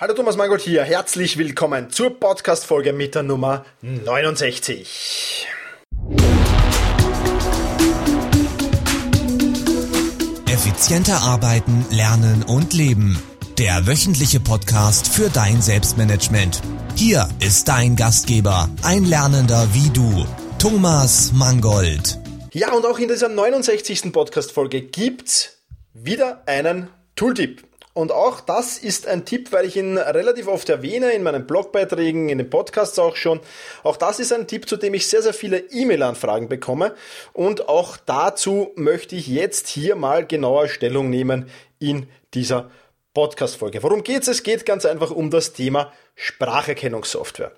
Hallo Thomas Mangold hier, herzlich willkommen zur Podcast-Folge mit der Nummer 69. Effizienter arbeiten, lernen und leben. Der wöchentliche Podcast für dein Selbstmanagement. Hier ist dein Gastgeber, ein Lernender wie du, Thomas Mangold. Ja, und auch in dieser 69. Podcast-Folge gibt's wieder einen Tooltip. Und auch das ist ein Tipp, weil ich ihn relativ oft erwähne, in meinen Blogbeiträgen, in den Podcasts auch schon. Auch das ist ein Tipp, zu dem ich sehr, sehr viele E-Mail-Anfragen bekomme. Und auch dazu möchte ich jetzt hier mal genauer Stellung nehmen in dieser Podcast-Folge. Worum geht's? Es geht ganz einfach um das Thema Spracherkennungssoftware.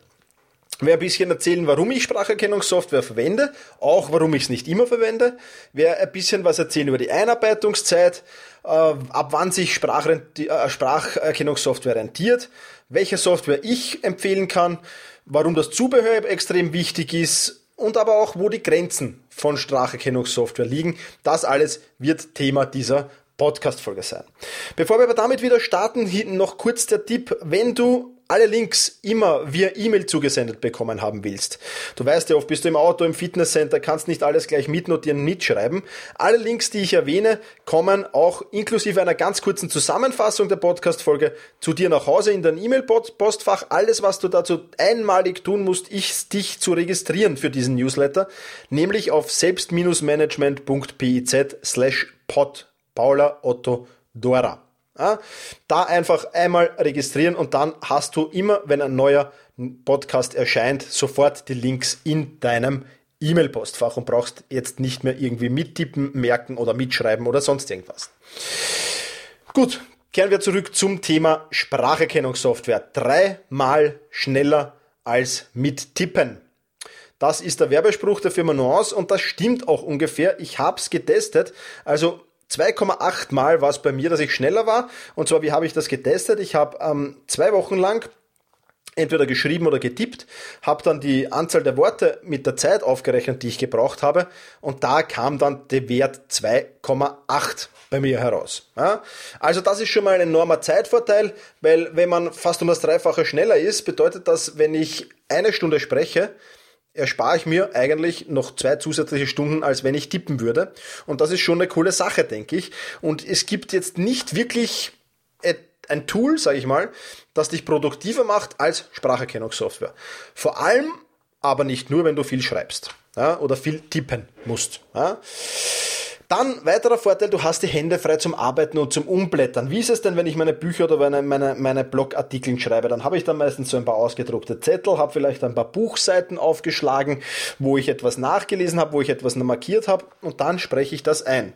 Werde ein bisschen erzählen, warum ich Spracherkennungssoftware verwende, auch warum ich es nicht immer verwende. Werde ein bisschen was erzählen über die Einarbeitungszeit, äh, ab wann sich äh, Spracherkennungssoftware rentiert, welche Software ich empfehlen kann, warum das Zubehör extrem wichtig ist und aber auch, wo die Grenzen von Spracherkennungssoftware liegen. Das alles wird Thema dieser Podcast-Folge sein. Bevor wir aber damit wieder starten, noch kurz der Tipp, wenn du alle Links immer via E-Mail zugesendet bekommen haben willst. Du weißt ja, oft bist du im Auto, im Fitnesscenter, kannst nicht alles gleich mitnotieren, mitschreiben. Alle Links, die ich erwähne, kommen auch inklusive einer ganz kurzen Zusammenfassung der Podcast-Folge zu dir nach Hause in dein E-Mail-Postfach. Alles, was du dazu einmalig tun musst, ist dich zu registrieren für diesen Newsletter, nämlich auf selbst-management.piz slash pod Paula Otto Dora. Da einfach einmal registrieren und dann hast du immer, wenn ein neuer Podcast erscheint, sofort die Links in deinem E-Mail-Postfach und brauchst jetzt nicht mehr irgendwie mittippen, merken oder mitschreiben oder sonst irgendwas. Gut, kehren wir zurück zum Thema Spracherkennungssoftware. Dreimal schneller als mit Tippen. Das ist der Werbespruch der Firma Nuance und das stimmt auch ungefähr. Ich habe es getestet. Also 2,8 Mal war es bei mir, dass ich schneller war. Und zwar, wie habe ich das getestet? Ich habe ähm, zwei Wochen lang entweder geschrieben oder getippt, habe dann die Anzahl der Worte mit der Zeit aufgerechnet, die ich gebraucht habe. Und da kam dann der Wert 2,8 bei mir heraus. Ja? Also das ist schon mal ein enormer Zeitvorteil, weil wenn man fast um das Dreifache schneller ist, bedeutet das, wenn ich eine Stunde spreche, erspare ich mir eigentlich noch zwei zusätzliche Stunden, als wenn ich tippen würde. Und das ist schon eine coole Sache, denke ich. Und es gibt jetzt nicht wirklich ein Tool, sage ich mal, das dich produktiver macht als Spracherkennungssoftware. Vor allem aber nicht nur, wenn du viel schreibst ja, oder viel tippen musst. Ja. Dann weiterer Vorteil, du hast die Hände frei zum Arbeiten und zum Umblättern. Wie ist es denn, wenn ich meine Bücher oder meine, meine, meine Blogartikel schreibe? Dann habe ich dann meistens so ein paar ausgedruckte Zettel, habe vielleicht ein paar Buchseiten aufgeschlagen, wo ich etwas nachgelesen habe, wo ich etwas markiert habe und dann spreche ich das ein.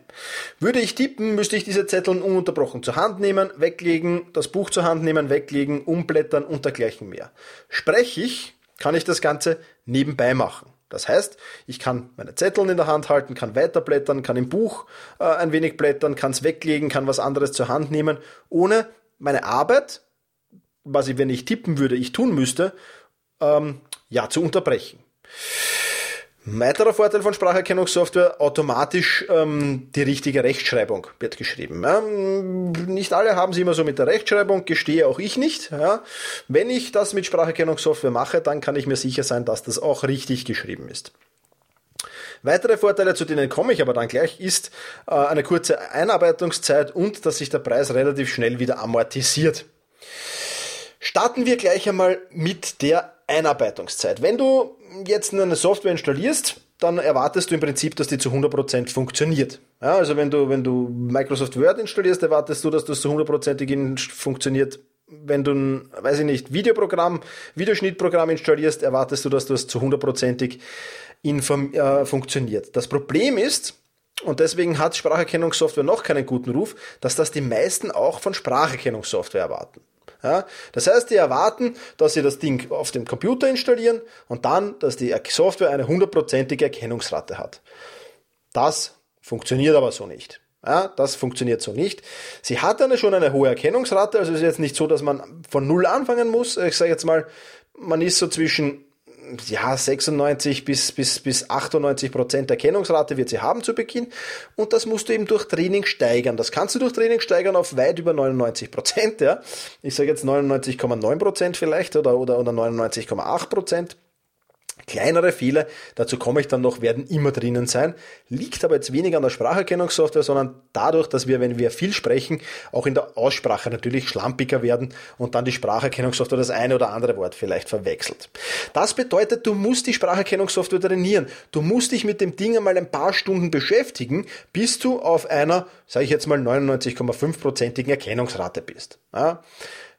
Würde ich tippen, müsste ich diese Zettel ununterbrochen zur Hand nehmen, weglegen, das Buch zur Hand nehmen, weglegen, umblättern und dergleichen mehr. Spreche ich, kann ich das Ganze nebenbei machen. Das heißt, ich kann meine Zettel in der Hand halten, kann weiterblättern, kann im Buch äh, ein wenig blättern, kann es weglegen, kann was anderes zur Hand nehmen, ohne meine Arbeit, was ich, wenn ich tippen würde, ich tun müsste, ähm, ja, zu unterbrechen. Weiterer Vorteil von Spracherkennungssoftware, automatisch ähm, die richtige Rechtschreibung wird geschrieben. Ähm, nicht alle haben sie immer so mit der Rechtschreibung, gestehe auch ich nicht. Ja. Wenn ich das mit Spracherkennungssoftware mache, dann kann ich mir sicher sein, dass das auch richtig geschrieben ist. Weitere Vorteile, zu denen komme ich aber dann gleich, ist äh, eine kurze Einarbeitungszeit und dass sich der Preis relativ schnell wieder amortisiert. Starten wir gleich einmal mit der Einarbeitungszeit. Wenn du jetzt eine Software installierst, dann erwartest du im Prinzip, dass die zu 100% funktioniert. Ja, also wenn du, wenn du Microsoft Word installierst, erwartest du, dass das zu 100%ig funktioniert. Wenn du ein, weiß ich nicht, Videoprogramm, Videoschnittprogramm installierst, erwartest du, dass das zu 100%ig äh, funktioniert. Das Problem ist, und deswegen hat Spracherkennungssoftware noch keinen guten Ruf, dass das die meisten auch von Spracherkennungssoftware erwarten. Ja, das heißt, die erwarten, dass sie das Ding auf dem Computer installieren und dann, dass die Software eine hundertprozentige Erkennungsrate hat. Das funktioniert aber so nicht. Ja, das funktioniert so nicht. Sie hat eine, schon eine hohe Erkennungsrate, also es ist jetzt nicht so, dass man von Null anfangen muss. Ich sage jetzt mal, man ist so zwischen ja, 96 bis, bis, bis 98 Prozent Erkennungsrate wird sie haben zu Beginn und das musst du eben durch Training steigern. Das kannst du durch Training steigern auf weit über 99 Prozent, ja. Ich sage jetzt 99,9 Prozent vielleicht oder, oder, oder 99,8 Prozent. Kleinere Fehler, dazu komme ich dann noch, werden immer drinnen sein, liegt aber jetzt weniger an der Spracherkennungssoftware, sondern dadurch, dass wir, wenn wir viel sprechen, auch in der Aussprache natürlich schlampiger werden und dann die Spracherkennungssoftware das eine oder andere Wort vielleicht verwechselt. Das bedeutet, du musst die Spracherkennungssoftware trainieren. Du musst dich mit dem Ding einmal ein paar Stunden beschäftigen, bis du auf einer, sage ich jetzt mal, 99,5%igen Erkennungsrate bist. Ja?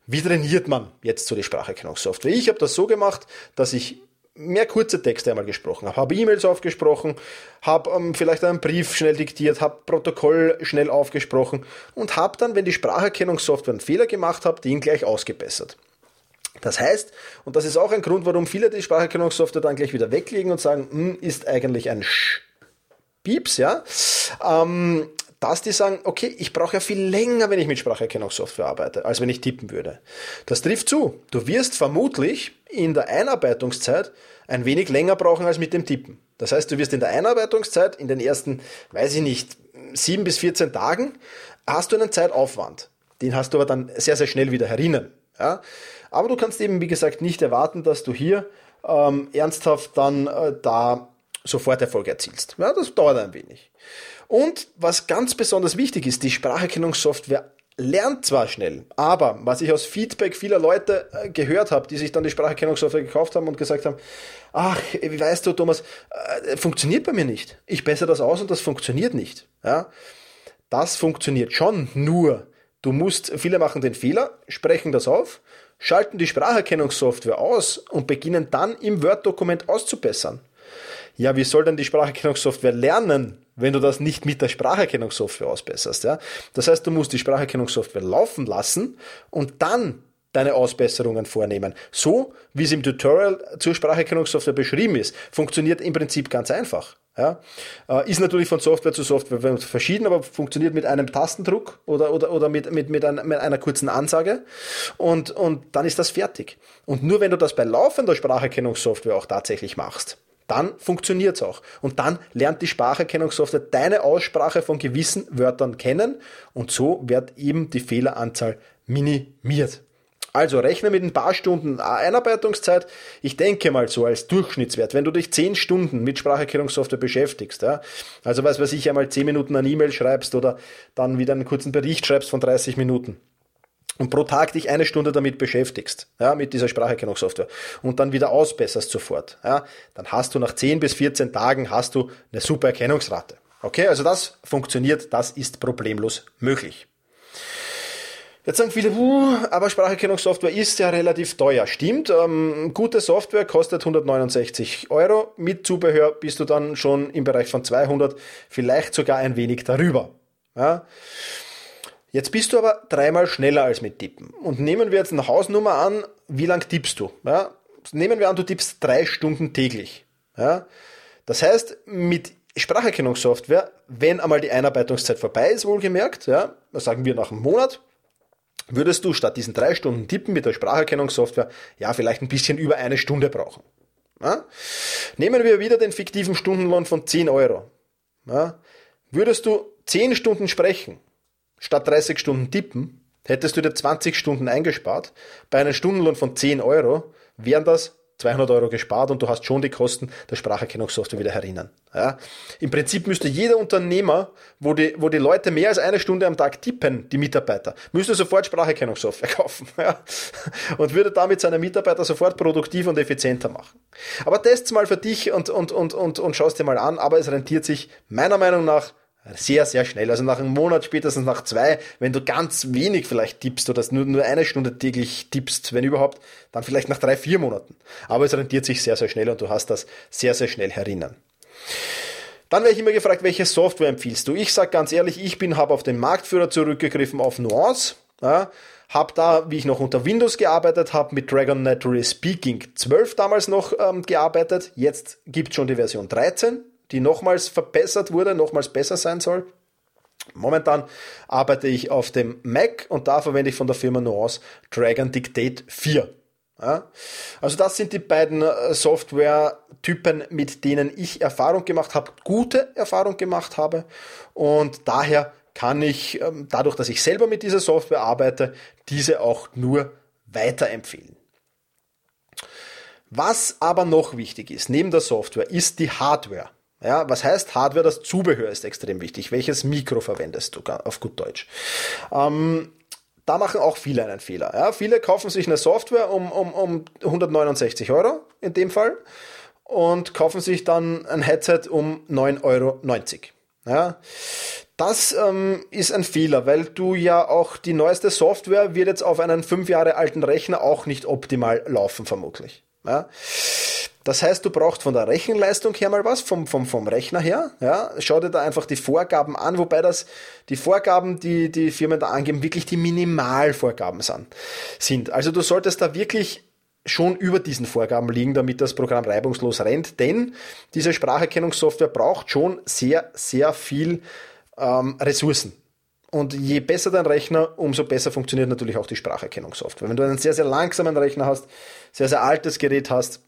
Wie trainiert man jetzt so die Spracherkennungssoftware? Ich habe das so gemacht, dass ich mehr kurze Texte einmal gesprochen habe, habe E-Mails aufgesprochen, habe ähm, vielleicht einen Brief schnell diktiert, habe Protokoll schnell aufgesprochen und habe dann, wenn die Spracherkennungssoftware einen Fehler gemacht hat, den gleich ausgebessert. Das heißt, und das ist auch ein Grund, warum viele die Spracherkennungssoftware dann gleich wieder weglegen und sagen, hm, ist eigentlich ein Sch. Pieps, ja. Ähm, dass die sagen, okay, ich brauche ja viel länger, wenn ich mit Spracherkennungssoftware arbeite, als wenn ich tippen würde. Das trifft zu. Du wirst vermutlich in der Einarbeitungszeit ein wenig länger brauchen als mit dem Tippen. Das heißt, du wirst in der Einarbeitungszeit, in den ersten, weiß ich nicht, sieben bis 14 Tagen, hast du einen Zeitaufwand. Den hast du aber dann sehr, sehr schnell wieder herinnen. Ja? Aber du kannst eben, wie gesagt, nicht erwarten, dass du hier ähm, ernsthaft dann äh, da sofort Erfolg erzielst. Ja, das dauert ein wenig. Und was ganz besonders wichtig ist, die Spracherkennungssoftware lernt zwar schnell, aber was ich aus Feedback vieler Leute äh, gehört habe, die sich dann die Spracherkennungssoftware gekauft haben und gesagt haben, ach, wie weißt du, Thomas, äh, funktioniert bei mir nicht. Ich bessere das aus und das funktioniert nicht. Ja? Das funktioniert schon, nur du musst, viele machen den Fehler, sprechen das auf, schalten die Spracherkennungssoftware aus und beginnen dann im Word-Dokument auszubessern. Ja, wie soll denn die Spracherkennungssoftware lernen, wenn du das nicht mit der Spracherkennungssoftware ausbesserst. Ja? Das heißt, du musst die Spracherkennungssoftware laufen lassen und dann deine Ausbesserungen vornehmen. So, wie es im Tutorial zur Spracherkennungssoftware beschrieben ist, funktioniert im Prinzip ganz einfach. Ja, äh, ist natürlich von Software zu Software verschieden, aber funktioniert mit einem Tastendruck oder, oder, oder mit, mit, mit, einer, mit einer kurzen Ansage und, und dann ist das fertig. Und nur wenn du das bei laufender Spracherkennungssoftware auch tatsächlich machst, dann funktioniert's auch. Und dann lernt die Spracherkennungssoftware deine Aussprache von gewissen Wörtern kennen und so wird eben die Fehleranzahl minimiert. Also rechne mit ein paar Stunden Einarbeitungszeit. Ich denke mal so als Durchschnittswert, wenn du dich zehn Stunden mit Spracherkennungssoftware beschäftigst, ja, also was weiß ich, einmal zehn Minuten eine E-Mail schreibst oder dann wieder einen kurzen Bericht schreibst von 30 Minuten, und pro Tag dich eine Stunde damit beschäftigst, ja, mit dieser Spracherkennungssoftware und dann wieder ausbesserst sofort, ja, dann hast du nach 10 bis 14 Tagen hast du eine super Erkennungsrate. Okay, also das funktioniert, das ist problemlos möglich. Jetzt sagen viele, uh, aber Spracherkennungssoftware ist ja relativ teuer. Stimmt, ähm, gute Software kostet 169 Euro. Mit Zubehör bist du dann schon im Bereich von 200, vielleicht sogar ein wenig darüber. Ja. Jetzt bist du aber dreimal schneller als mit Tippen. Und nehmen wir jetzt eine Hausnummer an, wie lang tippst du? Ja? Nehmen wir an, du tippst drei Stunden täglich. Ja? Das heißt, mit Spracherkennungssoftware, wenn einmal die Einarbeitungszeit vorbei ist, wohlgemerkt, ja, sagen wir nach einem Monat, würdest du statt diesen drei Stunden Tippen mit der Spracherkennungssoftware ja vielleicht ein bisschen über eine Stunde brauchen. Ja? Nehmen wir wieder den fiktiven Stundenlohn von 10 Euro. Ja? Würdest du 10 Stunden sprechen, statt 30 Stunden tippen, hättest du dir 20 Stunden eingespart. Bei einem Stundenlohn von 10 Euro wären das 200 Euro gespart und du hast schon die Kosten der Spracherkennungssoftware wieder herinnen. Ja. Im Prinzip müsste jeder Unternehmer, wo die, wo die Leute mehr als eine Stunde am Tag tippen, die Mitarbeiter, müsste sofort Spracherkennungssoftware kaufen ja. und würde damit seine Mitarbeiter sofort produktiv und effizienter machen. Aber test's mal für dich und, und, und, und, und schaust dir mal an, aber es rentiert sich meiner Meinung nach sehr, sehr schnell. Also nach einem Monat, spätestens nach zwei, wenn du ganz wenig vielleicht tippst oder nur, nur eine Stunde täglich tippst, wenn überhaupt, dann vielleicht nach drei, vier Monaten. Aber es rentiert sich sehr, sehr schnell und du hast das sehr, sehr schnell herinnen. Dann werde ich immer gefragt, welche Software empfiehlst du? Ich sage ganz ehrlich, ich bin, habe auf den Marktführer zurückgegriffen, auf Nuance. Ja, habe da, wie ich noch unter Windows gearbeitet habe, mit Dragon Natural Speaking 12 damals noch ähm, gearbeitet. Jetzt gibt schon die Version 13 die nochmals verbessert wurde, nochmals besser sein soll. Momentan arbeite ich auf dem Mac und da verwende ich von der Firma Nuance Dragon Dictate 4. Ja? Also das sind die beiden äh, Software-Typen, mit denen ich Erfahrung gemacht habe, gute Erfahrung gemacht habe. Und daher kann ich, ähm, dadurch, dass ich selber mit dieser Software arbeite, diese auch nur weiterempfehlen. Was aber noch wichtig ist, neben der Software, ist die Hardware. Ja, was heißt Hardware? Das Zubehör ist extrem wichtig. Welches Mikro verwendest du auf gut Deutsch? Ähm, da machen auch viele einen Fehler. Ja, viele kaufen sich eine Software um, um, um 169 Euro in dem Fall und kaufen sich dann ein Headset um 9,90 Euro. Ja, das ähm, ist ein Fehler, weil du ja auch die neueste Software wird jetzt auf einen fünf Jahre alten Rechner auch nicht optimal laufen, vermutlich. Ja. Das heißt, du brauchst von der Rechenleistung her mal was, vom, vom, vom Rechner her. Ja. Schau dir da einfach die Vorgaben an, wobei das die Vorgaben, die die Firmen da angeben, wirklich die Minimalvorgaben sind. Also du solltest da wirklich schon über diesen Vorgaben liegen, damit das Programm reibungslos rennt, denn diese Spracherkennungssoftware braucht schon sehr, sehr viel ähm, Ressourcen. Und je besser dein Rechner, umso besser funktioniert natürlich auch die Spracherkennungssoftware. Wenn du einen sehr, sehr langsamen Rechner hast, sehr, sehr altes Gerät hast,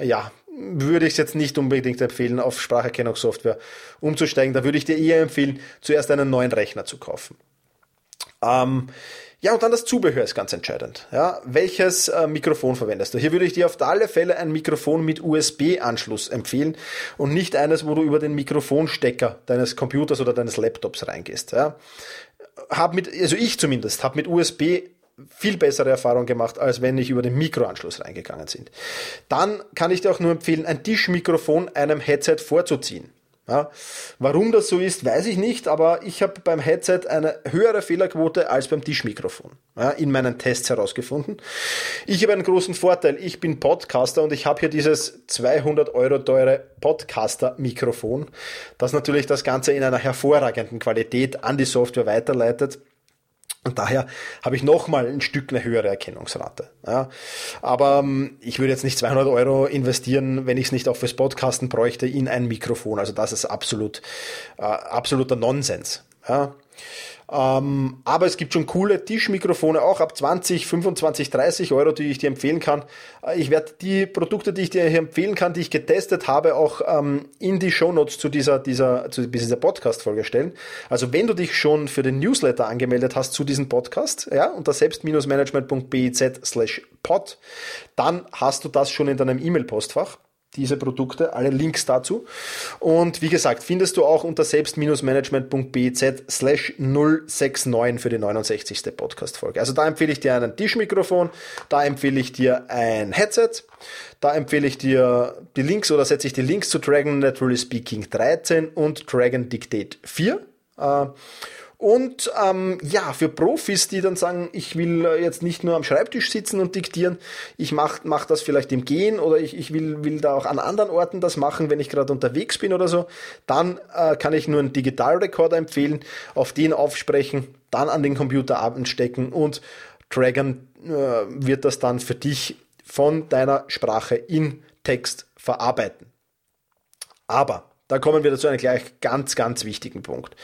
ja, würde ich es jetzt nicht unbedingt empfehlen, auf Spracherkennungssoftware umzusteigen. Da würde ich dir eher empfehlen, zuerst einen neuen Rechner zu kaufen. Ähm, ja, und dann das Zubehör ist ganz entscheidend. Ja, welches äh, Mikrofon verwendest du? Hier würde ich dir auf alle Fälle ein Mikrofon mit USB-Anschluss empfehlen und nicht eines, wo du über den Mikrofonstecker deines Computers oder deines Laptops reingehst. Ja. Hab mit, also ich zumindest, habe mit USB viel bessere Erfahrung gemacht, als wenn ich über den Mikroanschluss reingegangen sind. Dann kann ich dir auch nur empfehlen, ein Tischmikrofon einem Headset vorzuziehen. Ja, warum das so ist, weiß ich nicht, aber ich habe beim Headset eine höhere Fehlerquote als beim Tischmikrofon ja, in meinen Tests herausgefunden. Ich habe einen großen Vorteil, ich bin Podcaster und ich habe hier dieses 200 Euro teure Podcaster-Mikrofon, das natürlich das Ganze in einer hervorragenden Qualität an die Software weiterleitet und daher habe ich nochmal ein Stück eine höhere Erkennungsrate. Ja. Aber ähm, ich würde jetzt nicht 200 Euro investieren, wenn ich es nicht auch fürs Podcasten bräuchte, in ein Mikrofon. Also das ist absolut äh, absoluter Nonsens. Ja. Ähm, aber es gibt schon coole Tischmikrofone, auch ab 20, 25, 30 Euro, die ich dir empfehlen kann. Äh, ich werde die Produkte, die ich dir hier empfehlen kann, die ich getestet habe, auch ähm, in die Shownotes zu dieser, dieser, zu dieser Podcast-Folge stellen. Also wenn du dich schon für den Newsletter angemeldet hast zu diesem Podcast, ja, unter selbst-management.biz slash pod, dann hast du das schon in deinem E-Mail-Postfach diese Produkte, alle Links dazu. Und wie gesagt, findest du auch unter selbst-management.bz slash 069 für die 69. Podcast-Folge. Also da empfehle ich dir ein Tischmikrofon, da empfehle ich dir ein Headset, da empfehle ich dir die Links oder setze ich die Links zu Dragon Naturally Speaking 13 und Dragon Dictate 4. Und ähm, ja, für Profis, die dann sagen, ich will äh, jetzt nicht nur am Schreibtisch sitzen und diktieren, ich mache mach das vielleicht im Gehen oder ich, ich will, will da auch an anderen Orten das machen, wenn ich gerade unterwegs bin oder so, dann äh, kann ich nur einen Digitalrekorder empfehlen, auf den aufsprechen, dann an den Computer anstecken und Dragon äh, wird das dann für dich von deiner Sprache in Text verarbeiten. Aber da kommen wir zu einem gleich ganz, ganz wichtigen Punkt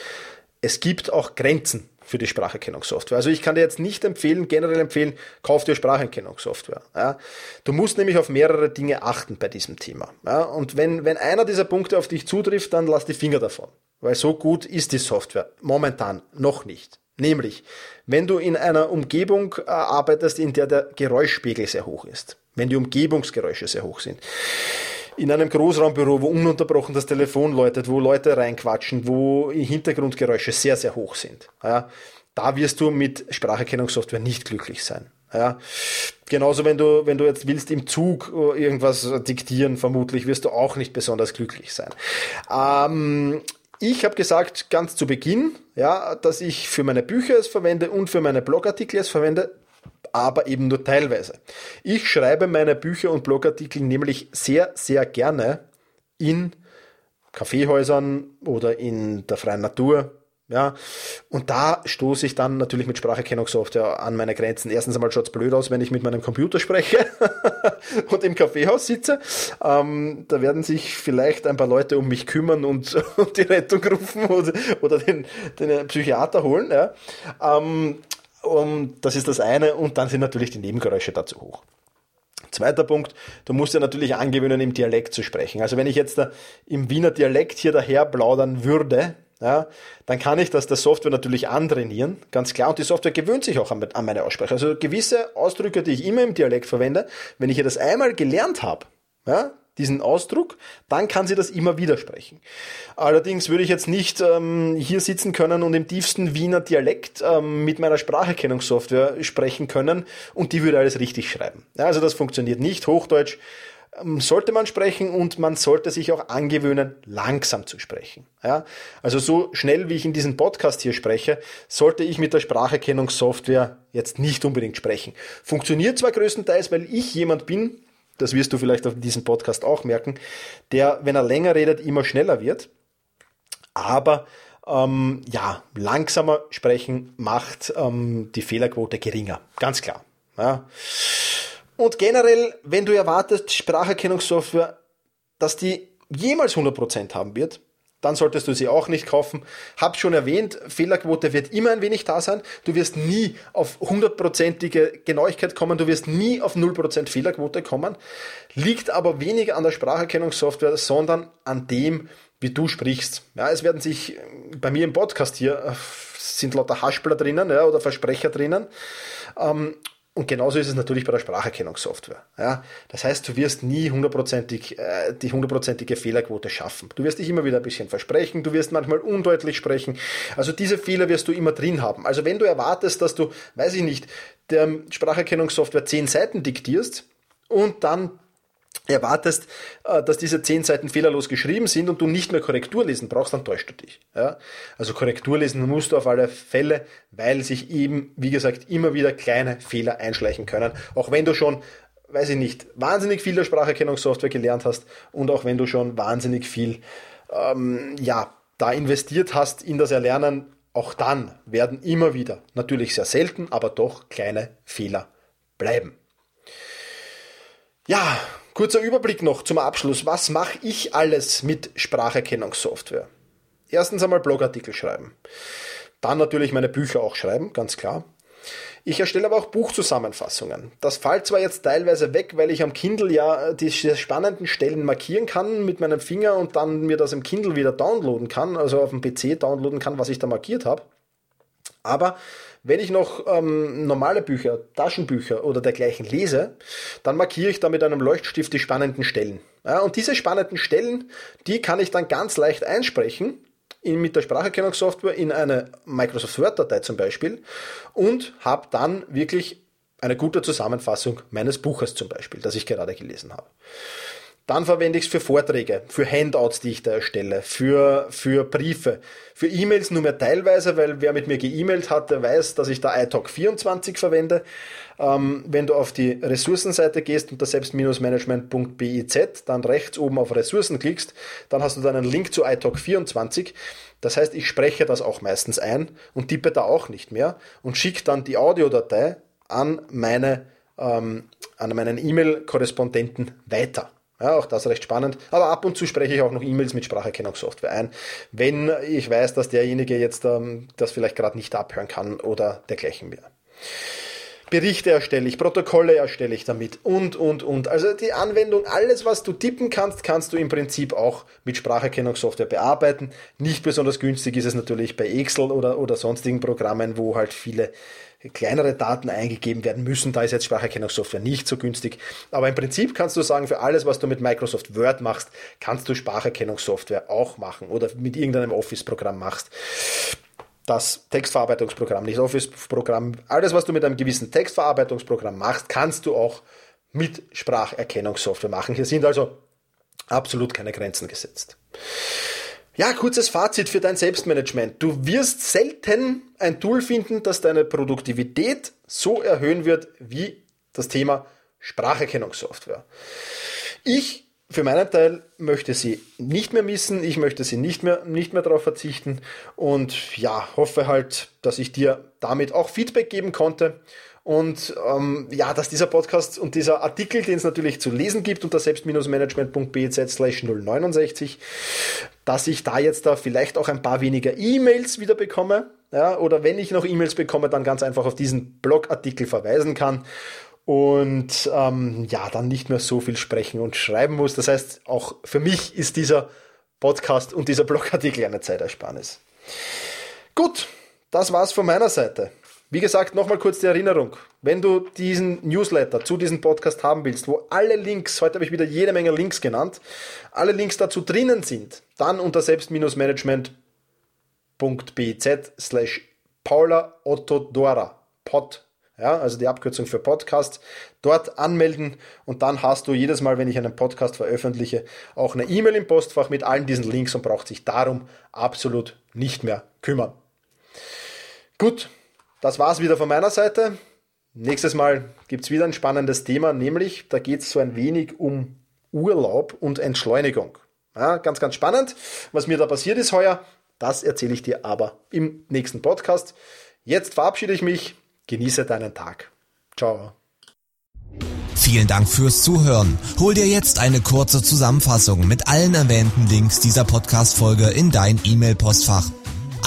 es gibt auch Grenzen für die Spracherkennungssoftware. Also ich kann dir jetzt nicht empfehlen, generell empfehlen, kauf dir Spracherkennungssoftware. Ja. Du musst nämlich auf mehrere Dinge achten bei diesem Thema. Ja. Und wenn, wenn einer dieser Punkte auf dich zutrifft, dann lass die Finger davon. Weil so gut ist die Software momentan noch nicht. Nämlich, wenn du in einer Umgebung äh, arbeitest, in der der Geräuschpegel sehr hoch ist, wenn die Umgebungsgeräusche sehr hoch sind in einem Großraumbüro, wo ununterbrochen das Telefon läutet, wo Leute reinquatschen, wo Hintergrundgeräusche sehr, sehr hoch sind. Ja, da wirst du mit Spracherkennungssoftware nicht glücklich sein. Ja, genauso wenn du, wenn du jetzt willst im Zug irgendwas diktieren, vermutlich wirst du auch nicht besonders glücklich sein. Ähm, ich habe gesagt, ganz zu Beginn, ja, dass ich für meine Bücher es verwende und für meine Blogartikel es verwende aber eben nur teilweise. Ich schreibe meine Bücher und Blogartikel nämlich sehr, sehr gerne in Kaffeehäusern oder in der freien Natur. Ja, und da stoße ich dann natürlich mit Spracherkennungssoftware an meine Grenzen. Erstens einmal schaut es blöd aus, wenn ich mit meinem Computer spreche und im Kaffeehaus sitze. Ähm, da werden sich vielleicht ein paar Leute um mich kümmern und, und die Rettung rufen oder, oder den, den Psychiater holen. Ja. Ähm, Um, das ist das eine. Und dann sind natürlich die Nebengeräusche dazu hoch. Zweiter Punkt, du musst ja natürlich angewöhnen, im Dialekt zu sprechen. Also wenn ich jetzt im Wiener Dialekt hier daher plaudern würde, ja, dann kann ich das der Software natürlich antrainieren, ganz klar. Und die Software gewöhnt sich auch an, an meine Aussprache. Also gewisse Ausdrücke, die ich immer im Dialekt verwende, wenn ich das einmal gelernt habe, ja, diesen Ausdruck, dann kann sie das immer wieder sprechen. Allerdings würde ich jetzt nicht ähm, hier sitzen können und im tiefsten Wiener Dialekt ähm, mit meiner Spracherkennungssoftware sprechen können und die würde alles richtig schreiben. Ja, also das funktioniert nicht. Hochdeutsch ähm, sollte man sprechen und man sollte sich auch angewöhnen, langsam zu sprechen. Ja? Also so schnell, wie ich in diesem Podcast hier spreche, sollte ich mit der Spracherkennungssoftware jetzt nicht unbedingt sprechen. Funktioniert zwar größtenteils, weil ich jemand bin, das wirst du vielleicht auf diesem Podcast auch merken, der, wenn er länger redet, immer schneller wird. Aber ähm, ja, langsamer sprechen macht ähm, die Fehlerquote geringer. Ganz klar. Ja. Und generell, wenn du erwartest, Spracherkennungssoftware, dass die jemals 100% haben wird, dann solltest du sie auch nicht kaufen. Hab schon erwähnt, Fehlerquote wird immer ein wenig da sein. Du wirst nie auf hundertprozentige Genauigkeit kommen, du wirst nie auf 0% Fehlerquote kommen. Liegt aber weniger an der Spracherkennungssoftware, sondern an dem, wie du sprichst. Ja, es werden sich bei mir im Podcast hier äh, sind lauter Haschbler drinnen ja, oder Versprecher drinnen. Ähm, und genauso ist es natürlich bei der Spracherkennungssoftware. Ja, das heißt, du wirst nie hundertprozentig äh, die hundertprozentige Fehlerquote schaffen. Du wirst dich immer wieder ein bisschen versprechen, du wirst manchmal undeutlich sprechen. Also diese Fehler wirst du immer drin haben. Also wenn du erwartest, dass du, weiß ich nicht, der Spracherkennungssoftware zehn Seiten diktierst und dann erwartest, äh, dass diese zehn Seiten fehlerlos geschrieben sind und du nicht mehr Korrektur lesen brauchst, dann täuscht du dich. Ja? Also Korrektur lesen musst du auf alle Fälle, weil sich eben, wie gesagt, immer wieder kleine Fehler einschleichen können. Auch wenn du schon, weiß ich nicht, wahnsinnig viel der Spracherkennungssoftware gelernt hast und auch wenn du schon wahnsinnig viel, ähm, ja, da investiert hast in das Erlernen, auch dann werden immer wieder, natürlich sehr selten, aber doch kleine Fehler bleiben. Ja, Kurzer Überblick noch zum Abschluss. Was mache ich alles mit Spracherkennungssoftware? Erstens einmal Blogartikel schreiben. Dann natürlich meine Bücher auch schreiben, ganz klar. Ich erstelle aber auch Buchzusammenfassungen. Das fällt zwar jetzt teilweise weg, weil ich am Kindle ja die spannenden Stellen markieren kann mit meinem Finger und dann mir das im Kindle wieder downloaden kann, also auf dem PC downloaden kann, was ich da markiert habe. Aber wenn ich noch ähm, normale Bücher, Taschenbücher oder dergleichen lese, dann markiere ich da mit einem Leuchtstift die spannenden Stellen. Ja, und diese spannenden Stellen, die kann ich dann ganz leicht einsprechen in, mit der Spracherkennungssoftware in eine Microsoft Word-Datei zum Beispiel und habe dann wirklich eine gute Zusammenfassung meines Buches zum Beispiel, das ich gerade gelesen habe. Dann verwende ich es für Vorträge, für Handouts, die ich da erstelle, für, für Briefe, für E-Mails nur mehr teilweise, weil wer mit mir ge-E-Mailt hat, der weiß, dass ich da iTalk24 verwende. Ähm, wenn du auf die Ressourcenseite gehst unter selbst-management.biz, dann rechts oben auf Ressourcen klickst, dann hast du dann einen Link zu iTalk24. Das heißt, ich spreche das auch meistens ein und tippe da auch nicht mehr und schicke dann die Audiodatei an meine ähm, an meinen E-Mail-Korrespondenten weiter. Ja, auch das recht spannend. Aber ab und zu spreche ich auch noch E-Mails mit Spracherkennungssoftware ein, wenn ich weiß, dass derjenige jetzt ähm, das vielleicht gerade nicht abhören kann oder dergleichen mehr. Berichte erstelle ich, Protokolle erstelle ich damit und, und, und. Also die Anwendung, alles, was du tippen kannst, kannst du im Prinzip auch mit Spracherkennungssoftware bearbeiten. Nicht besonders günstig ist es natürlich bei Excel oder, oder sonstigen Programmen, wo halt viele kleinere Daten eingegeben werden müssen. Da ist jetzt Spracherkennungssoftware nicht so günstig. Aber im Prinzip kannst du sagen, für alles, was du mit Microsoft Word machst, kannst du Spracherkennungssoftware auch machen oder mit irgendeinem Office-Programm machst das Textverarbeitungsprogramm, nicht Office-Programm, alles, was du mit einem gewissen Textverarbeitungsprogramm machst, kannst du auch mit Spracherkennungssoftware machen. Hier sind also absolut keine Grenzen gesetzt. Ja, kurzes Fazit für dein Selbstmanagement. Du wirst selten ein Tool finden, das deine Produktivität so erhöhen wird wie das Thema Spracherkennungssoftware. Ich für meinen Teil möchte sie nicht mehr missen, ich möchte sie nicht mehr, nicht mehr darauf verzichten und ja, hoffe halt, dass ich dir damit auch Feedback geben konnte und ähm, ja, dass dieser Podcast und dieser Artikel, den es natürlich zu lesen gibt unter selbst-management.bz slash 069, dass ich da jetzt da vielleicht auch ein paar weniger E-Mails wieder bekomme. ja, oder wenn ich noch E-Mails bekomme, dann ganz einfach auf diesen Blogartikel verweisen kann und ähm, ja, dann nicht mehr so viel sprechen und schreiben muss. Das heißt, auch für mich ist dieser Podcast und dieser Blogartikel eine Zeitersparnis. Gut, das war's von meiner Seite. Wie gesagt, nochmal kurz die Erinnerung. Wenn du diesen Newsletter zu diesem Podcast haben willst, wo alle Links, heute habe ich wieder jede Menge Links genannt, alle Links dazu drinnen sind, dann unter selbst-management.bz slash Paula Otto Dora. Pod, ja, also die Abkürzung für Podcast, dort anmelden und dann hast du jedes Mal, wenn ich einen Podcast veröffentliche, auch eine E-Mail im Postfach mit allen diesen Links und braucht sich darum absolut nicht mehr kümmern. Gut, das war's wieder von meiner Seite. Nächstes Mal gibt's wieder ein spannendes Thema, nämlich da geht's so ein wenig um Urlaub und Entschleunigung. Ja, ganz, ganz spannend. Was mir da passiert ist heuer, das erzähle ich dir aber im nächsten Podcast. Jetzt verabschiede ich mich. Genieße deinen Tag. Ciao. Vielen Dank fürs Zuhören. Hol dir jetzt eine kurze Zusammenfassung mit allen erwähnten Links dieser Podcast-Folge in dein E-Mail-Postfach.